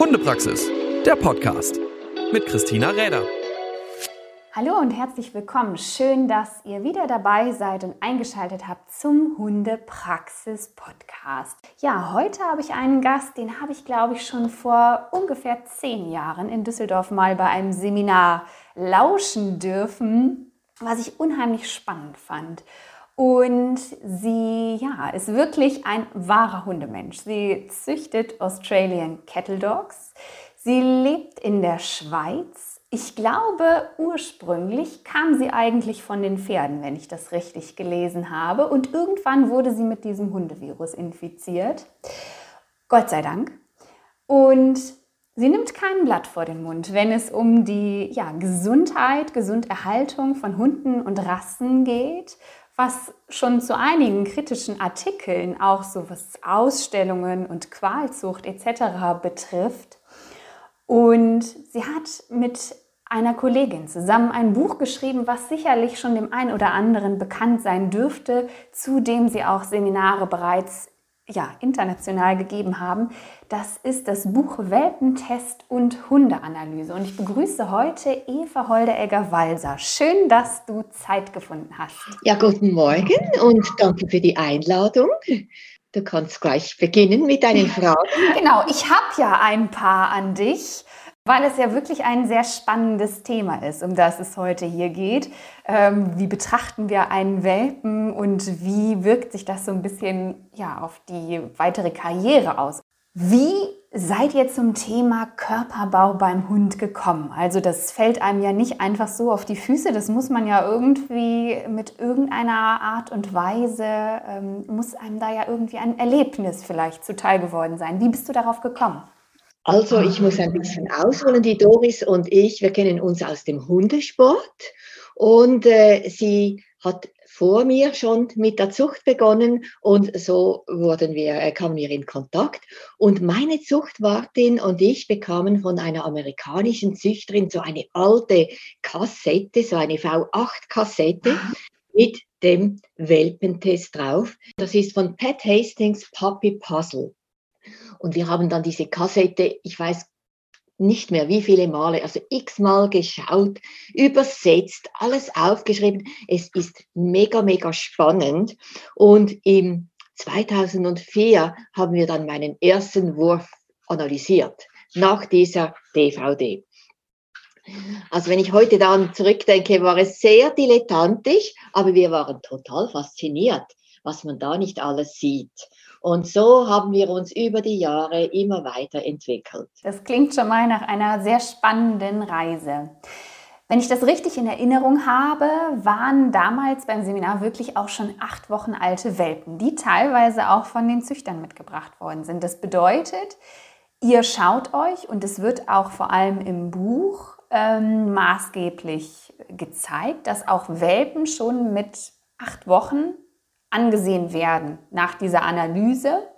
Hundepraxis, der Podcast mit Christina Räder. Hallo und herzlich willkommen. Schön, dass ihr wieder dabei seid und eingeschaltet habt zum Hundepraxis Podcast. Ja, heute habe ich einen Gast, den habe ich, glaube ich, schon vor ungefähr zehn Jahren in Düsseldorf mal bei einem Seminar lauschen dürfen, was ich unheimlich spannend fand. Und sie ja, ist wirklich ein wahrer Hundemensch. Sie züchtet Australian Cattle Dogs. Sie lebt in der Schweiz. Ich glaube, ursprünglich kam sie eigentlich von den Pferden, wenn ich das richtig gelesen habe. Und irgendwann wurde sie mit diesem Hundevirus infiziert. Gott sei Dank. Und sie nimmt kein Blatt vor den Mund, wenn es um die ja, Gesundheit, Gesunderhaltung von Hunden und Rassen geht was schon zu einigen kritischen Artikeln, auch so was Ausstellungen und Qualzucht etc. betrifft. Und sie hat mit einer Kollegin zusammen ein Buch geschrieben, was sicherlich schon dem einen oder anderen bekannt sein dürfte, zu dem sie auch Seminare bereits ja, international gegeben haben. Das ist das Buch Welpentest und Hundeanalyse. Und ich begrüße heute Eva Holdeegger-Walser. Schön, dass du Zeit gefunden hast. Ja, guten Morgen und danke für die Einladung. Du kannst gleich beginnen mit deinen Fragen. Genau, ich habe ja ein paar an dich weil es ja wirklich ein sehr spannendes Thema ist, um das es heute hier geht. Ähm, wie betrachten wir einen Welpen und wie wirkt sich das so ein bisschen ja, auf die weitere Karriere aus? Wie seid ihr zum Thema Körperbau beim Hund gekommen? Also das fällt einem ja nicht einfach so auf die Füße, das muss man ja irgendwie mit irgendeiner Art und Weise, ähm, muss einem da ja irgendwie ein Erlebnis vielleicht zuteil geworden sein. Wie bist du darauf gekommen? Also ich muss ein bisschen ausholen. Die Doris und ich, wir kennen uns aus dem Hundesport und äh, sie hat vor mir schon mit der Zucht begonnen und so wurden wir, äh, kamen wir in Kontakt. Und meine Zuchtwartin und ich bekamen von einer amerikanischen Züchterin so eine alte Kassette, so eine V8-Kassette mit dem Welpentest drauf. Das ist von Pat Hastings Puppy Puzzle. Und wir haben dann diese Kassette, ich weiß nicht mehr wie viele Male, also x-mal geschaut, übersetzt, alles aufgeschrieben. Es ist mega, mega spannend. Und im 2004 haben wir dann meinen ersten Wurf analysiert, nach dieser DVD. Also wenn ich heute dann zurückdenke, war es sehr dilettantisch, aber wir waren total fasziniert, was man da nicht alles sieht. Und so haben wir uns über die Jahre immer weiterentwickelt. Das klingt schon mal nach einer sehr spannenden Reise. Wenn ich das richtig in Erinnerung habe, waren damals beim Seminar wirklich auch schon acht Wochen alte Welpen, die teilweise auch von den Züchtern mitgebracht worden sind. Das bedeutet, ihr schaut euch und es wird auch vor allem im Buch ähm, maßgeblich gezeigt, dass auch Welpen schon mit acht Wochen angesehen werden nach dieser Analyse.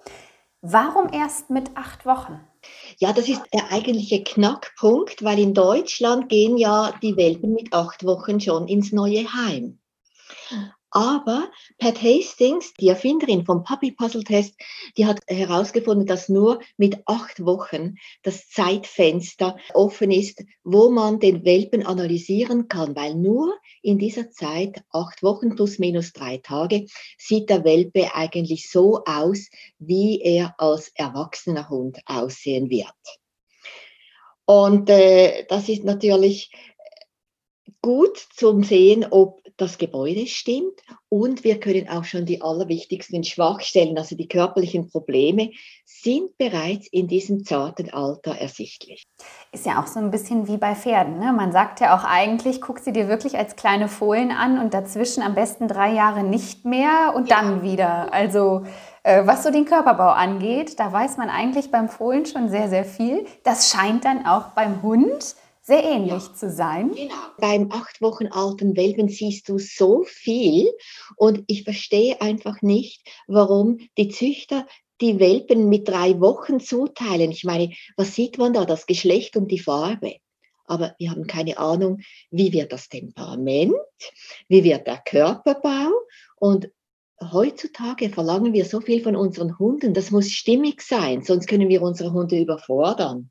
Warum erst mit acht Wochen? Ja, das ist der eigentliche Knackpunkt, weil in Deutschland gehen ja die Welpen mit acht Wochen schon ins neue Heim. Aber Pat Hastings, die Erfinderin vom Puppy Puzzle Test, die hat herausgefunden, dass nur mit acht Wochen das Zeitfenster offen ist, wo man den Welpen analysieren kann, weil nur in dieser Zeit, acht Wochen plus minus drei Tage, sieht der Welpe eigentlich so aus, wie er als erwachsener Hund aussehen wird. Und äh, das ist natürlich gut zum Sehen, ob das Gebäude stimmt und wir können auch schon die allerwichtigsten Schwachstellen, also die körperlichen Probleme, sind bereits in diesem zarten Alter ersichtlich. Ist ja auch so ein bisschen wie bei Pferden. Ne? Man sagt ja auch eigentlich, guck sie dir wirklich als kleine Fohlen an und dazwischen am besten drei Jahre nicht mehr und ja. dann wieder. Also äh, was so den Körperbau angeht, da weiß man eigentlich beim Fohlen schon sehr, sehr viel. Das scheint dann auch beim Hund sehr ähnlich ja, zu sein. Genau. Beim acht Wochen alten Welpen siehst du so viel und ich verstehe einfach nicht, warum die Züchter die Welpen mit drei Wochen zuteilen. Ich meine, was sieht man da? Das Geschlecht und die Farbe. Aber wir haben keine Ahnung, wie wird das Temperament, wie wird der Körperbau und heutzutage verlangen wir so viel von unseren Hunden, das muss stimmig sein, sonst können wir unsere Hunde überfordern.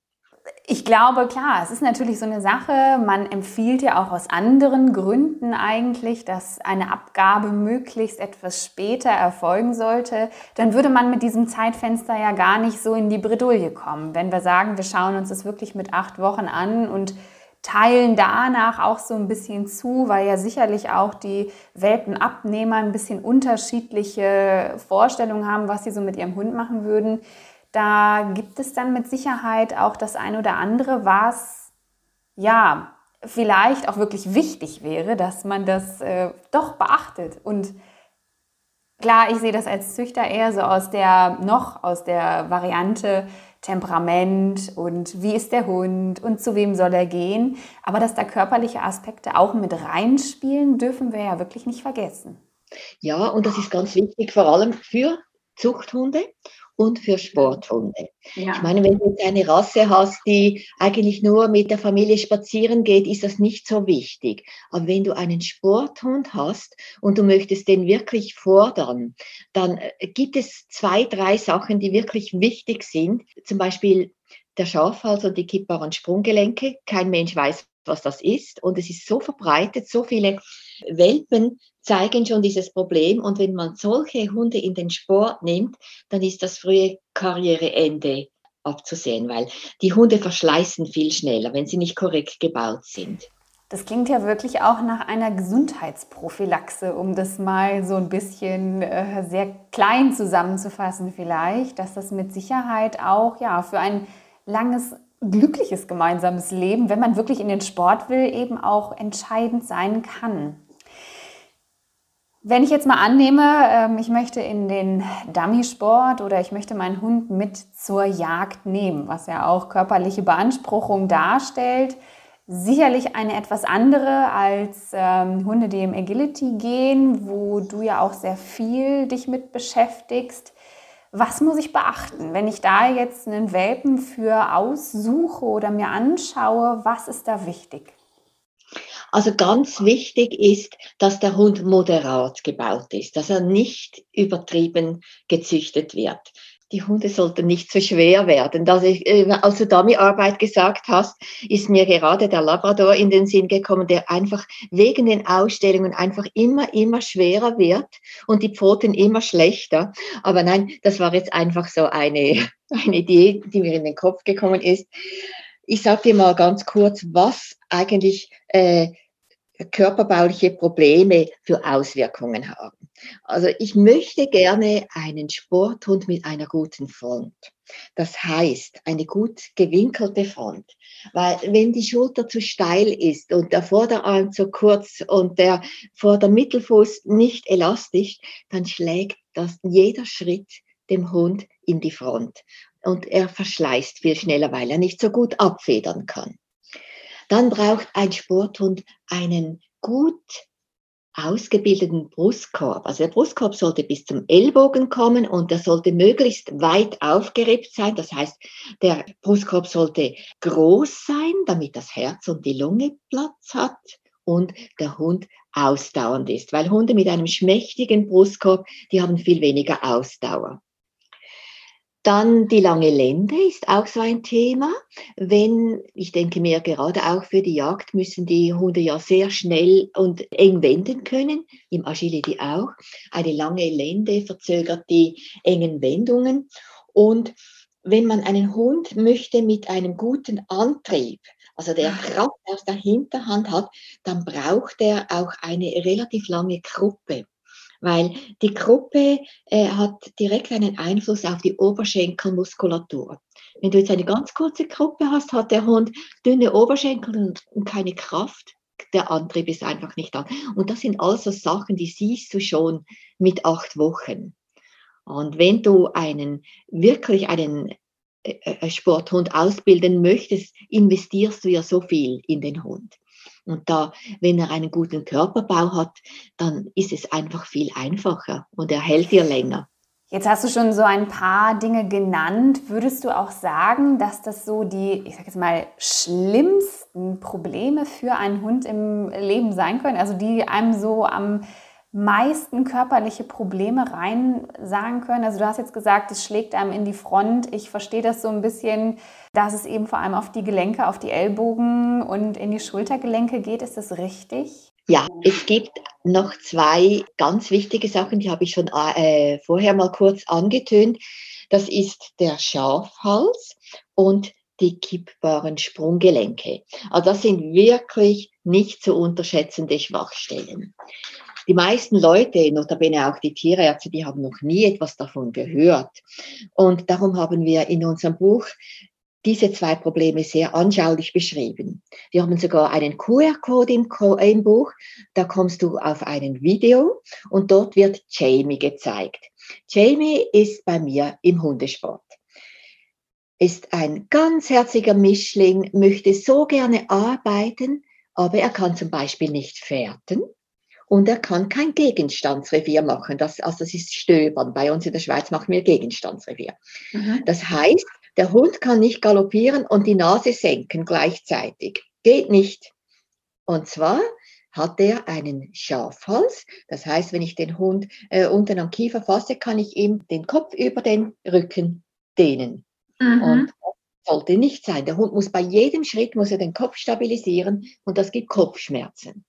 Ich glaube, klar, es ist natürlich so eine Sache, man empfiehlt ja auch aus anderen Gründen eigentlich, dass eine Abgabe möglichst etwas später erfolgen sollte. Dann würde man mit diesem Zeitfenster ja gar nicht so in die Bredouille kommen. Wenn wir sagen, wir schauen uns das wirklich mit acht Wochen an und teilen danach auch so ein bisschen zu, weil ja sicherlich auch die Welpenabnehmer ein bisschen unterschiedliche Vorstellungen haben, was sie so mit ihrem Hund machen würden da gibt es dann mit Sicherheit auch das ein oder andere, was ja vielleicht auch wirklich wichtig wäre, dass man das äh, doch beachtet. Und klar, ich sehe das als Züchter eher so aus der noch aus der Variante Temperament und wie ist der Hund und zu wem soll er gehen. Aber dass da körperliche Aspekte auch mit reinspielen, dürfen wir ja wirklich nicht vergessen. Ja, und das ist ganz wichtig, vor allem für Zuchthunde und für Sporthunde. Ja. Ich meine, wenn du jetzt eine Rasse hast, die eigentlich nur mit der Familie spazieren geht, ist das nicht so wichtig. Aber wenn du einen Sporthund hast und du möchtest den wirklich fordern, dann äh, gibt es zwei, drei Sachen, die wirklich wichtig sind. Zum Beispiel der Schafhals und die kippbaren Sprunggelenke. Kein Mensch weiß, was das ist. Und es ist so verbreitet, so viele Welpen zeigen schon dieses Problem. Und wenn man solche Hunde in den Sport nimmt, dann ist das frühe Karriereende abzusehen, weil die Hunde verschleißen viel schneller, wenn sie nicht korrekt gebaut sind. Das klingt ja wirklich auch nach einer Gesundheitsprophylaxe, um das mal so ein bisschen äh, sehr klein zusammenzufassen vielleicht, dass das mit Sicherheit auch ja für ein langes glückliches gemeinsames Leben, wenn man wirklich in den Sport will, eben auch entscheidend sein kann. Wenn ich jetzt mal annehme, ähm, ich möchte in den Dummy-Sport oder ich möchte meinen Hund mit zur Jagd nehmen, was ja auch körperliche Beanspruchung darstellt, sicherlich eine etwas andere als ähm, Hunde, die im Agility gehen, wo du ja auch sehr viel dich mit beschäftigst. Was muss ich beachten, wenn ich da jetzt einen Welpen für aussuche oder mir anschaue? Was ist da wichtig? Also ganz wichtig ist, dass der Hund moderat gebaut ist, dass er nicht übertrieben gezüchtet wird die Hunde sollten nicht so schwer werden. Dass ich, äh, als du Dummy-Arbeit gesagt hast, ist mir gerade der Labrador in den Sinn gekommen, der einfach wegen den Ausstellungen einfach immer, immer schwerer wird und die Pfoten immer schlechter. Aber nein, das war jetzt einfach so eine, eine Idee, die mir in den Kopf gekommen ist. Ich sage dir mal ganz kurz, was eigentlich äh, körperbauliche Probleme für Auswirkungen haben. Also ich möchte gerne einen Sporthund mit einer guten Front. Das heißt, eine gut gewinkelte Front. Weil wenn die Schulter zu steil ist und der Vorderarm zu kurz und der Vordermittelfuß nicht elastisch, dann schlägt das jeder Schritt dem Hund in die Front. Und er verschleißt viel schneller, weil er nicht so gut abfedern kann. Dann braucht ein Sporthund einen gut ausgebildeten Brustkorb. Also der Brustkorb sollte bis zum Ellbogen kommen und der sollte möglichst weit aufgerippt sein. Das heißt, der Brustkorb sollte groß sein, damit das Herz und die Lunge Platz hat und der Hund ausdauernd ist. Weil Hunde mit einem schmächtigen Brustkorb, die haben viel weniger Ausdauer. Dann die lange Lende ist auch so ein Thema. Wenn, ich denke mir gerade auch für die Jagd müssen die Hunde ja sehr schnell und eng wenden können, im Agility auch. Eine lange Lende verzögert die engen Wendungen. Und wenn man einen Hund möchte mit einem guten Antrieb, also der Kraft aus der Hinterhand hat, dann braucht er auch eine relativ lange Gruppe weil die Gruppe äh, hat direkt einen Einfluss auf die Oberschenkelmuskulatur. Wenn du jetzt eine ganz kurze Gruppe hast, hat der Hund dünne Oberschenkel und keine Kraft. Der Antrieb ist einfach nicht da. Und das sind also Sachen, die siehst du schon mit acht Wochen. Und wenn du einen, wirklich einen äh, äh, Sporthund ausbilden möchtest, investierst du ja so viel in den Hund. Und da, wenn er einen guten Körperbau hat, dann ist es einfach viel einfacher und er hält dir länger. Jetzt hast du schon so ein paar Dinge genannt. Würdest du auch sagen, dass das so die, ich sag jetzt mal, schlimmsten Probleme für einen Hund im Leben sein können? Also die einem so am meisten körperliche Probleme rein sagen können? Also du hast jetzt gesagt, es schlägt einem in die Front. Ich verstehe das so ein bisschen, dass es eben vor allem auf die Gelenke, auf die Ellbogen und in die Schultergelenke geht. Ist das richtig? Ja, es gibt noch zwei ganz wichtige Sachen, die habe ich schon äh, vorher mal kurz angetönt. Das ist der Schafhals und die kippbaren Sprunggelenke. Also das sind wirklich nicht zu unterschätzende Schwachstellen. Die meisten Leute, notabene auch die Tierärzte, die haben noch nie etwas davon gehört. Und darum haben wir in unserem Buch diese zwei Probleme sehr anschaulich beschrieben. Wir haben sogar einen QR-Code im, im, Buch, da kommst du auf ein Video und dort wird Jamie gezeigt. Jamie ist bei mir im Hundesport. Ist ein ganz herziger Mischling, möchte so gerne arbeiten, aber er kann zum Beispiel nicht fährten und er kann kein Gegenstandsrevier machen. Das, also das ist Stöbern. Bei uns in der Schweiz machen wir Gegenstandsrevier. Mhm. Das heißt, der Hund kann nicht galoppieren und die Nase senken gleichzeitig. Geht nicht. Und zwar hat er einen Schafhals. Das heißt, wenn ich den Hund äh, unten am Kiefer fasse, kann ich ihm den Kopf über den Rücken dehnen. Mhm. Und das sollte nicht sein. Der Hund muss bei jedem Schritt muss er den Kopf stabilisieren und das gibt Kopfschmerzen.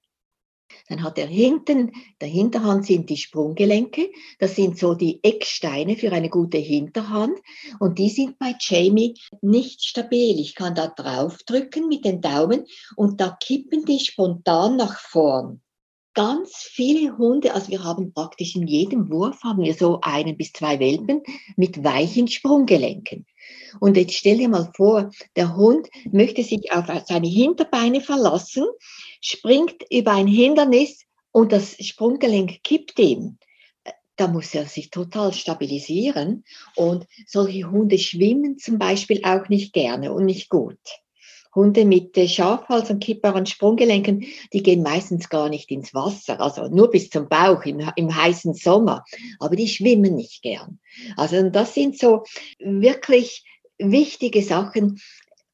Dann hat er hinten, der Hinterhand sind die Sprunggelenke. Das sind so die Ecksteine für eine gute Hinterhand. Und die sind bei Jamie nicht stabil. Ich kann da draufdrücken mit den Daumen und da kippen die spontan nach vorn. Ganz viele Hunde, also wir haben praktisch in jedem Wurf haben wir so einen bis zwei Welpen mit weichen Sprunggelenken. Und jetzt stell dir mal vor, der Hund möchte sich auf seine Hinterbeine verlassen, springt über ein Hindernis und das Sprunggelenk kippt ihm. Da muss er sich total stabilisieren. Und solche Hunde schwimmen zum Beispiel auch nicht gerne und nicht gut. Hunde mit Schafhals und kippbaren Sprunggelenken, die gehen meistens gar nicht ins Wasser, also nur bis zum Bauch im, im heißen Sommer, aber die schwimmen nicht gern. Also das sind so wirklich wichtige Sachen,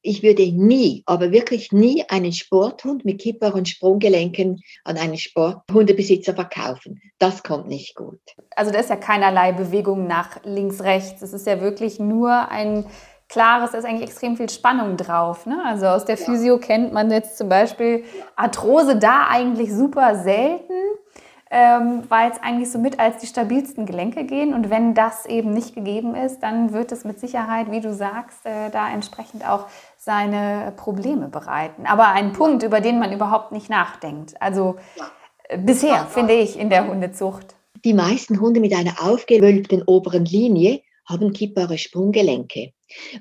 ich würde nie, aber wirklich nie einen Sporthund mit kippbaren Sprunggelenken an einen Sporthundebesitzer verkaufen. Das kommt nicht gut. Also da ist ja keinerlei Bewegung nach links, rechts. Es ist ja wirklich nur ein klares, da ist eigentlich extrem viel Spannung drauf. Ne? Also aus der Physio kennt man jetzt zum Beispiel Arthrose da eigentlich super selten ähm, weil es eigentlich so mit als die stabilsten Gelenke gehen. Und wenn das eben nicht gegeben ist, dann wird es mit Sicherheit, wie du sagst, äh, da entsprechend auch seine Probleme bereiten. Aber ein Punkt, über den man überhaupt nicht nachdenkt. Also äh, bisher, finde ich, in der Hundezucht. Die meisten Hunde mit einer aufgewölbten oberen Linie haben kippbare Sprunggelenke,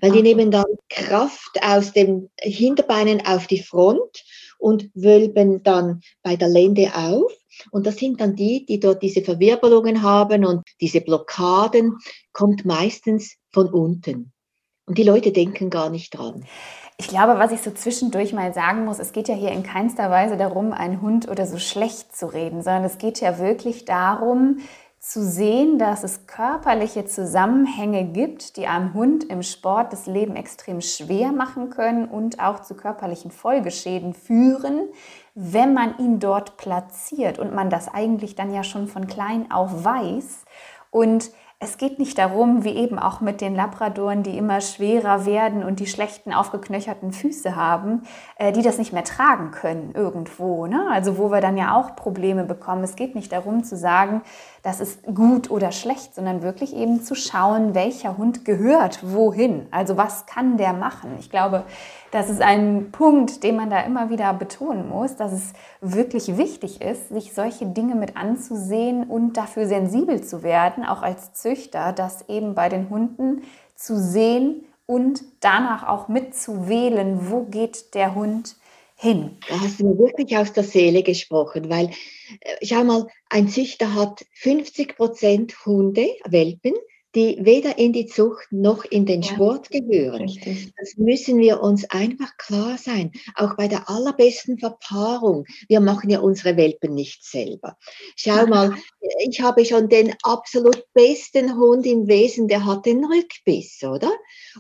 weil die nehmen dann Kraft aus den Hinterbeinen auf die Front und wölben dann bei der Lende auf und das sind dann die, die dort diese Verwirbelungen haben und diese Blockaden kommt meistens von unten. Und die Leute denken gar nicht dran. Ich glaube, was ich so zwischendurch mal sagen muss, es geht ja hier in keinster Weise darum, einen Hund oder so schlecht zu reden, sondern es geht ja wirklich darum, zu sehen, dass es körperliche Zusammenhänge gibt, die einem Hund im Sport das Leben extrem schwer machen können und auch zu körperlichen Folgeschäden führen, wenn man ihn dort platziert und man das eigentlich dann ja schon von klein auf weiß. Und es geht nicht darum, wie eben auch mit den Labradoren, die immer schwerer werden und die schlechten aufgeknöcherten Füße haben, äh, die das nicht mehr tragen können irgendwo. Ne? Also wo wir dann ja auch Probleme bekommen. Es geht nicht darum zu sagen, das ist gut oder schlecht, sondern wirklich eben zu schauen, welcher Hund gehört wohin. Also was kann der machen? Ich glaube, das ist ein Punkt, den man da immer wieder betonen muss, dass es wirklich wichtig ist, sich solche Dinge mit anzusehen und dafür sensibel zu werden, auch als Züchter, das eben bei den Hunden zu sehen und danach auch mitzuwählen, wo geht der Hund hin. Da hast du mir wirklich aus der Seele gesprochen, weil, äh, schau mal, ein Züchter hat 50 Prozent Hunde, Welpen, die weder in die Zucht noch in den ja, Sport gehören. Richtig. Das müssen wir uns einfach klar sein. Auch bei der allerbesten Verpaarung. Wir machen ja unsere Welpen nicht selber. Schau mal, ich habe schon den absolut besten Hund im Wesen, der hat den Rückbiss, oder?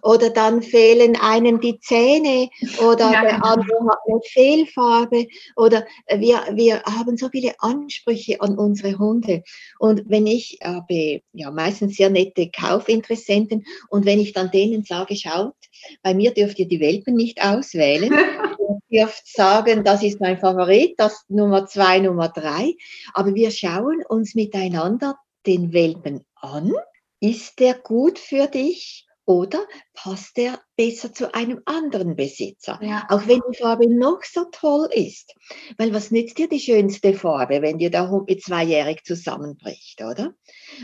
Oder dann fehlen einem die Zähne oder ja, der genau. andere hat eine Fehlfarbe oder wir, wir haben so viele Ansprüche an unsere Hunde. Und wenn ich habe ja meistens sehr nette Kaufinteressenten und wenn ich dann denen sage, schaut, bei mir dürft ihr die Welpen nicht auswählen. ihr dürft sagen, das ist mein Favorit, das Nummer zwei, Nummer drei. Aber wir schauen uns miteinander den Welpen an. Ist der gut für dich? Oder passt der besser zu einem anderen Besitzer? Ja. Auch wenn die Farbe noch so toll ist. Weil was nützt dir die schönste Farbe, wenn dir der Hund mit zweijährig zusammenbricht, oder?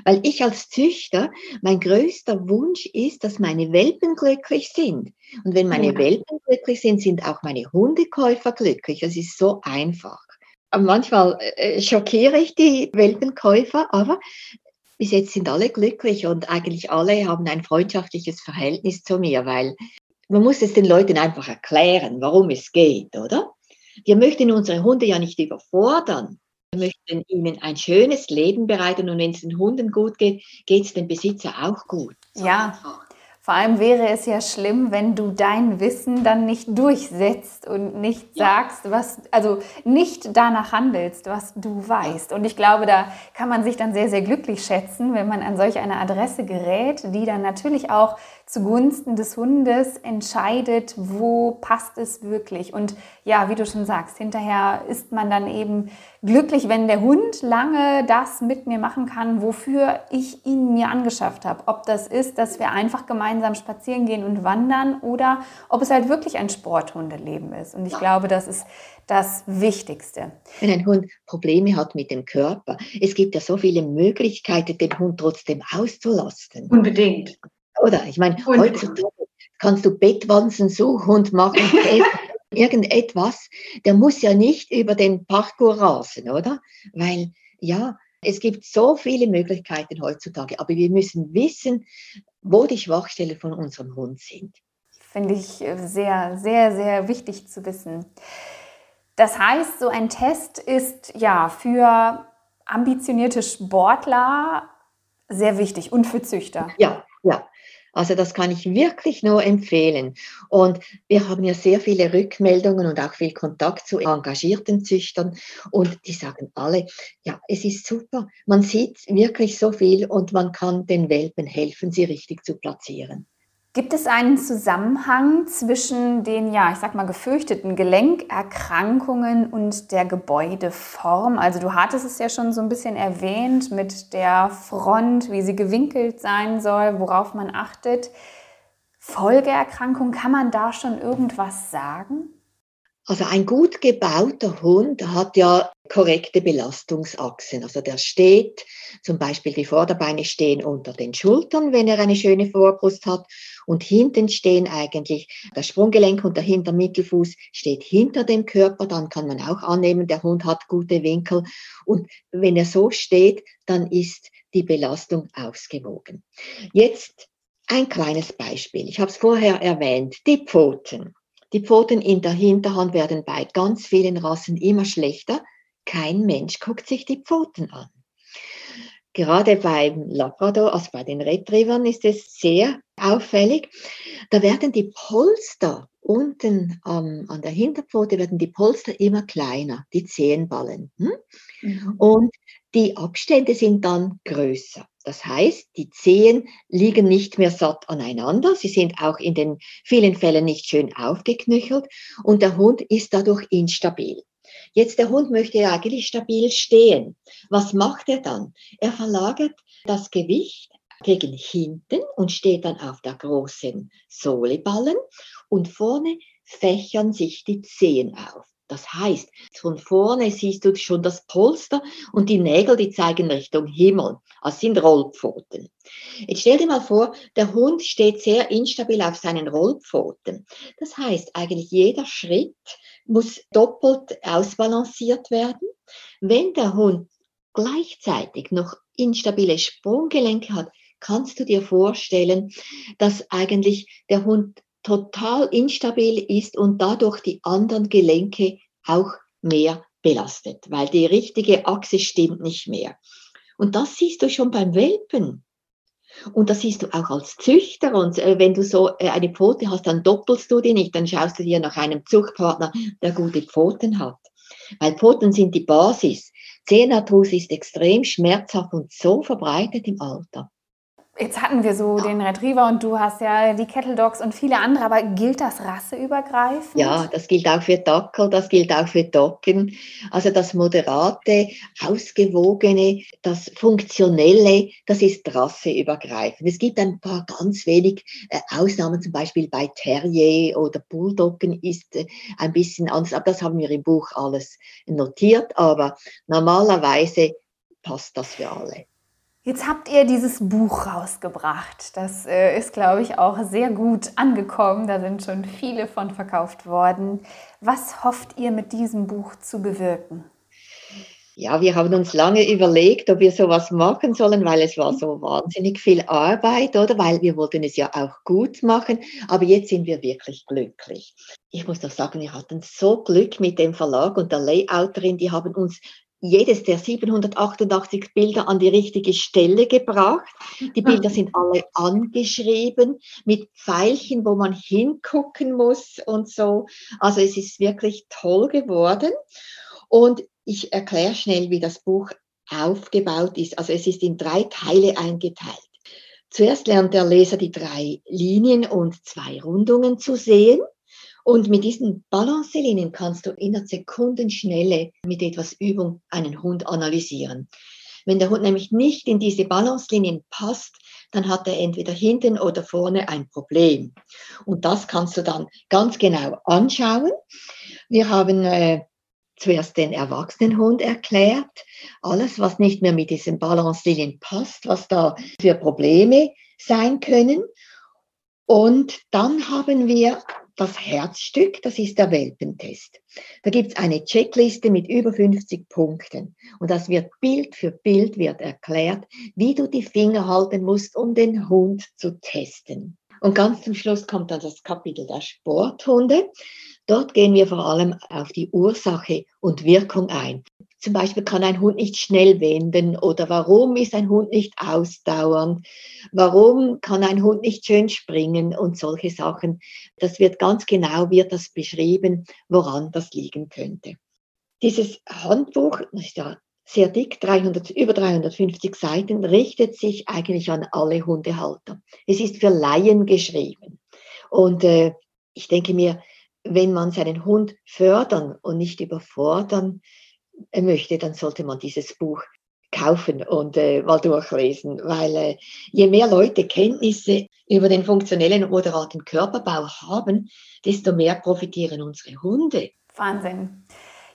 Weil ich als Züchter, mein größter Wunsch ist, dass meine Welpen glücklich sind. Und wenn meine ja. Welpen glücklich sind, sind auch meine Hundekäufer glücklich. Das ist so einfach manchmal äh, schockiere ich die Welpenkäufer, aber bis jetzt sind alle glücklich und eigentlich alle haben ein freundschaftliches Verhältnis zu mir, weil man muss es den Leuten einfach erklären, warum es geht, oder? Wir möchten unsere Hunde ja nicht überfordern. Wir möchten ihnen ein schönes Leben bereiten und wenn es den Hunden gut geht, geht es dem Besitzer auch gut. So ja, einfach. Vor allem wäre es ja schlimm, wenn du dein Wissen dann nicht durchsetzt und nicht ja. sagst, was, also nicht danach handelst, was du weißt. Und ich glaube, da kann man sich dann sehr, sehr glücklich schätzen, wenn man an solch eine Adresse gerät, die dann natürlich auch zugunsten des Hundes entscheidet, wo passt es wirklich. Und ja, wie du schon sagst, hinterher ist man dann eben glücklich, wenn der Hund lange das mit mir machen kann, wofür ich ihn mir angeschafft habe. Ob das ist, dass wir einfach gemeinsam spazieren gehen und wandern oder ob es halt wirklich ein Sporthundeleben ist. Und ich glaube, das ist das Wichtigste. Wenn ein Hund Probleme hat mit dem Körper, es gibt ja so viele Möglichkeiten, den Hund trotzdem auszulasten. Unbedingt. Oder? Ich meine, und, heutzutage kannst du Bettwanzen suchen und machen irgendetwas. Der muss ja nicht über den Parkour rasen, oder? Weil, ja, es gibt so viele Möglichkeiten heutzutage, aber wir müssen wissen, wo die Schwachstellen von unserem Hund sind. Finde ich sehr, sehr, sehr wichtig zu wissen. Das heißt, so ein Test ist ja für ambitionierte Sportler sehr wichtig und für Züchter. Ja, ja. Also das kann ich wirklich nur empfehlen. Und wir haben ja sehr viele Rückmeldungen und auch viel Kontakt zu engagierten Züchtern und die sagen alle, ja, es ist super. Man sieht wirklich so viel und man kann den Welpen helfen, sie richtig zu platzieren. Gibt es einen Zusammenhang zwischen den, ja, ich sag mal, gefürchteten Gelenkerkrankungen und der Gebäudeform? Also du hattest es ja schon so ein bisschen erwähnt mit der Front, wie sie gewinkelt sein soll, worauf man achtet. Folgeerkrankung, kann man da schon irgendwas sagen? Also ein gut gebauter Hund hat ja korrekte Belastungsachsen. Also der steht, zum Beispiel die Vorderbeine stehen unter den Schultern, wenn er eine schöne Vorbrust hat. Und hinten stehen eigentlich das Sprunggelenk und der Hintermittelfuß steht hinter dem Körper. Dann kann man auch annehmen, der Hund hat gute Winkel. Und wenn er so steht, dann ist die Belastung ausgewogen. Jetzt ein kleines Beispiel. Ich habe es vorher erwähnt, die Pfoten. Die Pfoten in der Hinterhand werden bei ganz vielen Rassen immer schlechter. Kein Mensch guckt sich die Pfoten an. Gerade beim Labrador, also bei den Retrievern, ist es sehr auffällig. Da werden die Polster unten ähm, an der Hinterpfote werden die Polster immer kleiner, die Zehenballen. Hm? Mhm. Und die Abstände sind dann größer. Das heißt, die Zehen liegen nicht mehr satt aneinander. Sie sind auch in den vielen Fällen nicht schön aufgeknöchelt und der Hund ist dadurch instabil. Jetzt der Hund möchte ja eigentlich stabil stehen. Was macht er dann? Er verlagert das Gewicht gegen hinten und steht dann auf der großen Sohleballen und vorne fächern sich die Zehen auf. Das heißt, von vorne siehst du schon das Polster und die Nägel, die zeigen Richtung Himmel. Das sind Rollpfoten. Jetzt stell dir mal vor, der Hund steht sehr instabil auf seinen Rollpfoten. Das heißt, eigentlich jeder Schritt muss doppelt ausbalanciert werden. Wenn der Hund gleichzeitig noch instabile Sprunggelenke hat, kannst du dir vorstellen, dass eigentlich der Hund total instabil ist und dadurch die anderen Gelenke auch mehr belastet, weil die richtige Achse stimmt nicht mehr. Und das siehst du schon beim Welpen. Und das siehst du auch als Züchter. Und äh, wenn du so äh, eine Pfote hast, dann doppelst du die nicht, dann schaust du dir nach einem Zuchtpartner, der gute Pfoten hat. Weil Pfoten sind die Basis. Zehnarthus ist extrem schmerzhaft und so verbreitet im Alter. Jetzt hatten wir so den Retriever und du hast ja die Kettle Dogs und viele andere, aber gilt das rasseübergreifend? Ja, das gilt auch für Dackel, das gilt auch für Docken. Also das moderate, ausgewogene, das funktionelle, das ist rasseübergreifend. Es gibt ein paar ganz wenig äh, Ausnahmen, zum Beispiel bei Terrier oder Bulldoggen ist äh, ein bisschen anders, aber das haben wir im Buch alles notiert, aber normalerweise passt das für alle. Jetzt habt ihr dieses Buch rausgebracht. Das äh, ist, glaube ich, auch sehr gut angekommen. Da sind schon viele von verkauft worden. Was hofft ihr mit diesem Buch zu bewirken? Ja, wir haben uns lange überlegt, ob wir sowas machen sollen, weil es war so wahnsinnig viel Arbeit, oder? Weil wir wollten es ja auch gut machen. Aber jetzt sind wir wirklich glücklich. Ich muss doch sagen, wir hatten so Glück mit dem Verlag und der Layouterin. Die haben uns jedes der 788 Bilder an die richtige Stelle gebracht. Die Bilder sind alle angeschrieben mit Pfeilchen, wo man hingucken muss und so. Also es ist wirklich toll geworden. Und ich erkläre schnell, wie das Buch aufgebaut ist. Also es ist in drei Teile eingeteilt. Zuerst lernt der Leser die drei Linien und zwei Rundungen zu sehen. Und mit diesen Balancelinien kannst du in der Sekundenschnelle mit etwas Übung einen Hund analysieren. Wenn der Hund nämlich nicht in diese Balancelinien passt, dann hat er entweder hinten oder vorne ein Problem. Und das kannst du dann ganz genau anschauen. Wir haben äh, zuerst den Erwachsenenhund erklärt, alles, was nicht mehr mit diesen Balancelinien passt, was da für Probleme sein können. Und dann haben wir das Herzstück, das ist der Welpentest. Da gibt es eine Checkliste mit über 50 Punkten und das wird Bild für Bild wird erklärt, wie du die Finger halten musst, um den Hund zu testen. Und ganz zum Schluss kommt dann das Kapitel der Sporthunde. Dort gehen wir vor allem auf die Ursache und Wirkung ein. Zum Beispiel kann ein Hund nicht schnell wenden oder warum ist ein Hund nicht ausdauernd, warum kann ein Hund nicht schön springen und solche Sachen. Das wird ganz genau, wird das beschrieben, woran das liegen könnte. Dieses Handbuch, das ist ja sehr dick, 300, über 350 Seiten, richtet sich eigentlich an alle Hundehalter. Es ist für Laien geschrieben. Und äh, ich denke mir, wenn man seinen Hund fördern und nicht überfordern möchte, dann sollte man dieses Buch kaufen und äh, mal durchlesen, weil äh, je mehr Leute Kenntnisse über den funktionellen und moderaten Körperbau haben, desto mehr profitieren unsere Hunde. Wahnsinn.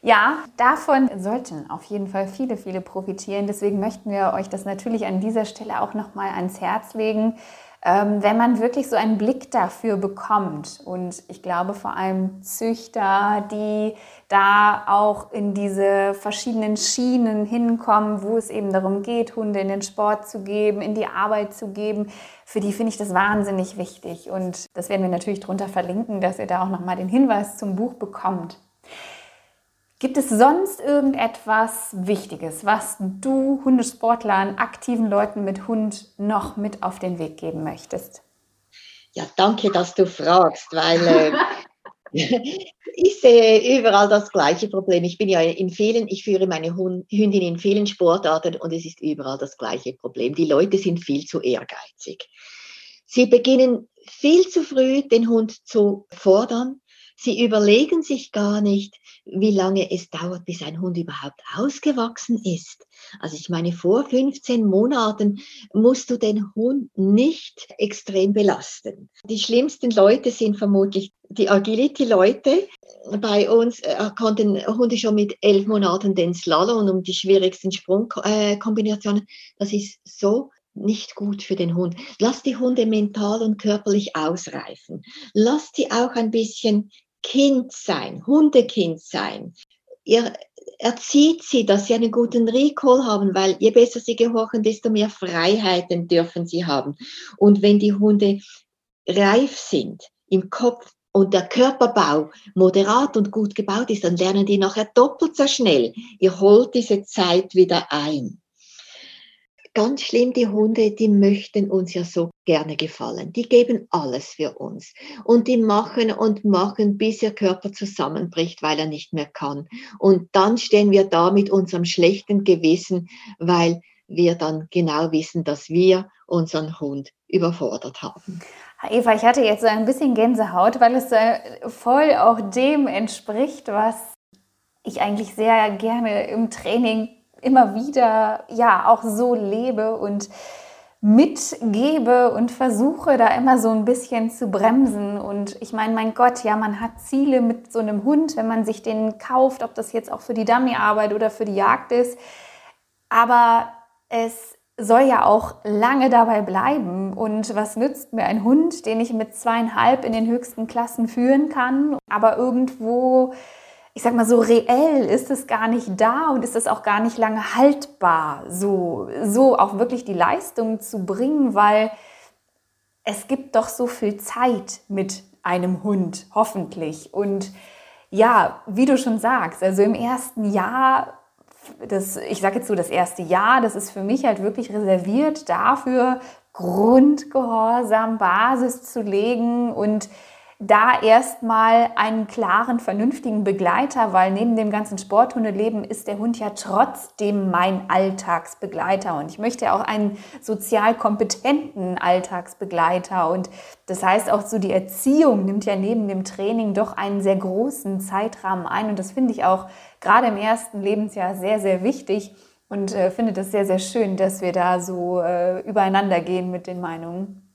Ja, davon sollten auf jeden Fall viele, viele profitieren. Deswegen möchten wir euch das natürlich an dieser Stelle auch nochmal ans Herz legen ähm, wenn man wirklich so einen Blick dafür bekommt. Und ich glaube vor allem Züchter, die da auch in diese verschiedenen Schienen hinkommen, wo es eben darum geht, Hunde in den Sport zu geben, in die Arbeit zu geben, für die finde ich das wahnsinnig wichtig. Und das werden wir natürlich drunter verlinken, dass ihr da auch nochmal den Hinweis zum Buch bekommt. Gibt es sonst irgendetwas Wichtiges, was du Hundesportlern, aktiven Leuten mit Hund noch mit auf den Weg geben möchtest? Ja, danke, dass du fragst, weil äh, ich sehe überall das gleiche Problem. Ich bin ja in vielen, ich führe meine Hündin in vielen Sportarten und es ist überall das gleiche Problem. Die Leute sind viel zu ehrgeizig. Sie beginnen viel zu früh, den Hund zu fordern. Sie überlegen sich gar nicht, wie lange es dauert, bis ein Hund überhaupt ausgewachsen ist. Also ich meine, vor 15 Monaten musst du den Hund nicht extrem belasten. Die schlimmsten Leute sind vermutlich die Agility-Leute. Bei uns äh, konnten Hunde schon mit elf Monaten den Slalom um die schwierigsten Sprungkombinationen. das ist so nicht gut für den Hund. Lass die Hunde mental und körperlich ausreifen. Lass sie auch ein bisschen Kind sein, Hundekind sein. ihr erzieht sie, dass sie einen guten Recall haben, weil je besser sie gehorchen, desto mehr Freiheiten dürfen sie haben. Und wenn die Hunde reif sind im Kopf und der Körperbau moderat und gut gebaut ist, dann lernen die nachher doppelt so schnell. Ihr holt diese Zeit wieder ein ganz schlimm, die Hunde, die möchten uns ja so gerne gefallen. Die geben alles für uns. Und die machen und machen, bis ihr Körper zusammenbricht, weil er nicht mehr kann. Und dann stehen wir da mit unserem schlechten Gewissen, weil wir dann genau wissen, dass wir unseren Hund überfordert haben. Eva, ich hatte jetzt so ein bisschen Gänsehaut, weil es voll auch dem entspricht, was ich eigentlich sehr gerne im Training immer wieder ja auch so lebe und mitgebe und versuche da immer so ein bisschen zu bremsen. Und ich meine, mein Gott, ja, man hat Ziele mit so einem Hund, wenn man sich den kauft, ob das jetzt auch für die Dummyarbeit oder für die Jagd ist. Aber es soll ja auch lange dabei bleiben. Und was nützt mir ein Hund, den ich mit zweieinhalb in den höchsten Klassen führen kann, aber irgendwo ich sag mal, so reell ist es gar nicht da und ist es auch gar nicht lange haltbar, so, so auch wirklich die Leistung zu bringen, weil es gibt doch so viel Zeit mit einem Hund, hoffentlich. Und ja, wie du schon sagst, also im ersten Jahr, das, ich sage jetzt so, das erste Jahr, das ist für mich halt wirklich reserviert dafür, Grundgehorsam, Basis zu legen und da erstmal einen klaren, vernünftigen Begleiter, weil neben dem ganzen Sporthundeleben ist der Hund ja trotzdem mein Alltagsbegleiter. Und ich möchte auch einen sozial kompetenten Alltagsbegleiter. Und das heißt auch so die Erziehung nimmt ja neben dem Training doch einen sehr großen Zeitrahmen ein. Und das finde ich auch gerade im ersten Lebensjahr sehr, sehr wichtig und äh, finde das sehr, sehr schön, dass wir da so äh, übereinander gehen mit den Meinungen.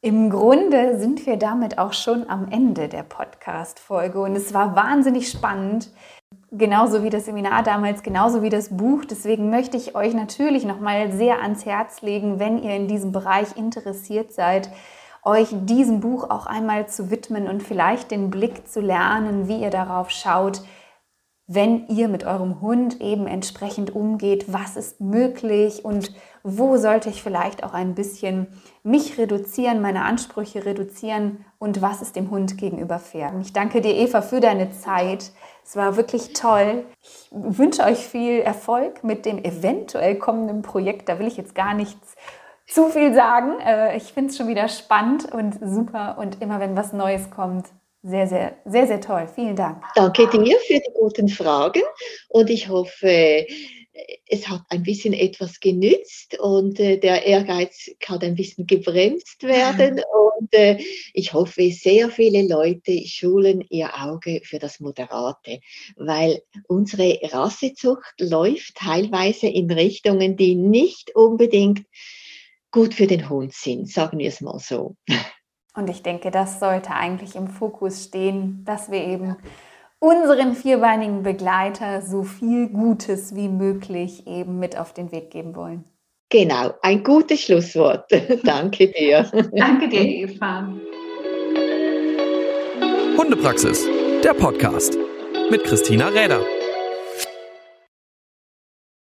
Im Grunde sind wir damit auch schon am Ende der Podcast-Folge und es war wahnsinnig spannend, genauso wie das Seminar damals, genauso wie das Buch. Deswegen möchte ich euch natürlich nochmal sehr ans Herz legen, wenn ihr in diesem Bereich interessiert seid, euch diesem Buch auch einmal zu widmen und vielleicht den Blick zu lernen, wie ihr darauf schaut, wenn ihr mit eurem Hund eben entsprechend umgeht, was ist möglich und wo sollte ich vielleicht auch ein bisschen mich reduzieren, meine Ansprüche reduzieren und was ist dem Hund gegenüber fair. Ich danke dir, Eva, für deine Zeit. Es war wirklich toll. Ich wünsche euch viel Erfolg mit dem eventuell kommenden Projekt. Da will ich jetzt gar nichts zu viel sagen. Äh, ich finde es schon wieder spannend und super und immer wenn was Neues kommt, sehr, sehr, sehr, sehr toll. Vielen Dank. Danke dir für die guten Fragen und ich hoffe, es hat ein bisschen etwas genützt und äh, der Ehrgeiz kann ein bisschen gebremst werden. Und äh, ich hoffe, sehr viele Leute schulen ihr Auge für das Moderate, weil unsere Rassezucht läuft teilweise in Richtungen, die nicht unbedingt gut für den Hund sind, sagen wir es mal so. Und ich denke, das sollte eigentlich im Fokus stehen, dass wir eben unseren vierbeinigen Begleiter so viel Gutes wie möglich eben mit auf den Weg geben wollen. Genau, ein gutes Schlusswort. Danke dir. Danke dir, Eva. Hundepraxis, der Podcast mit Christina Räder.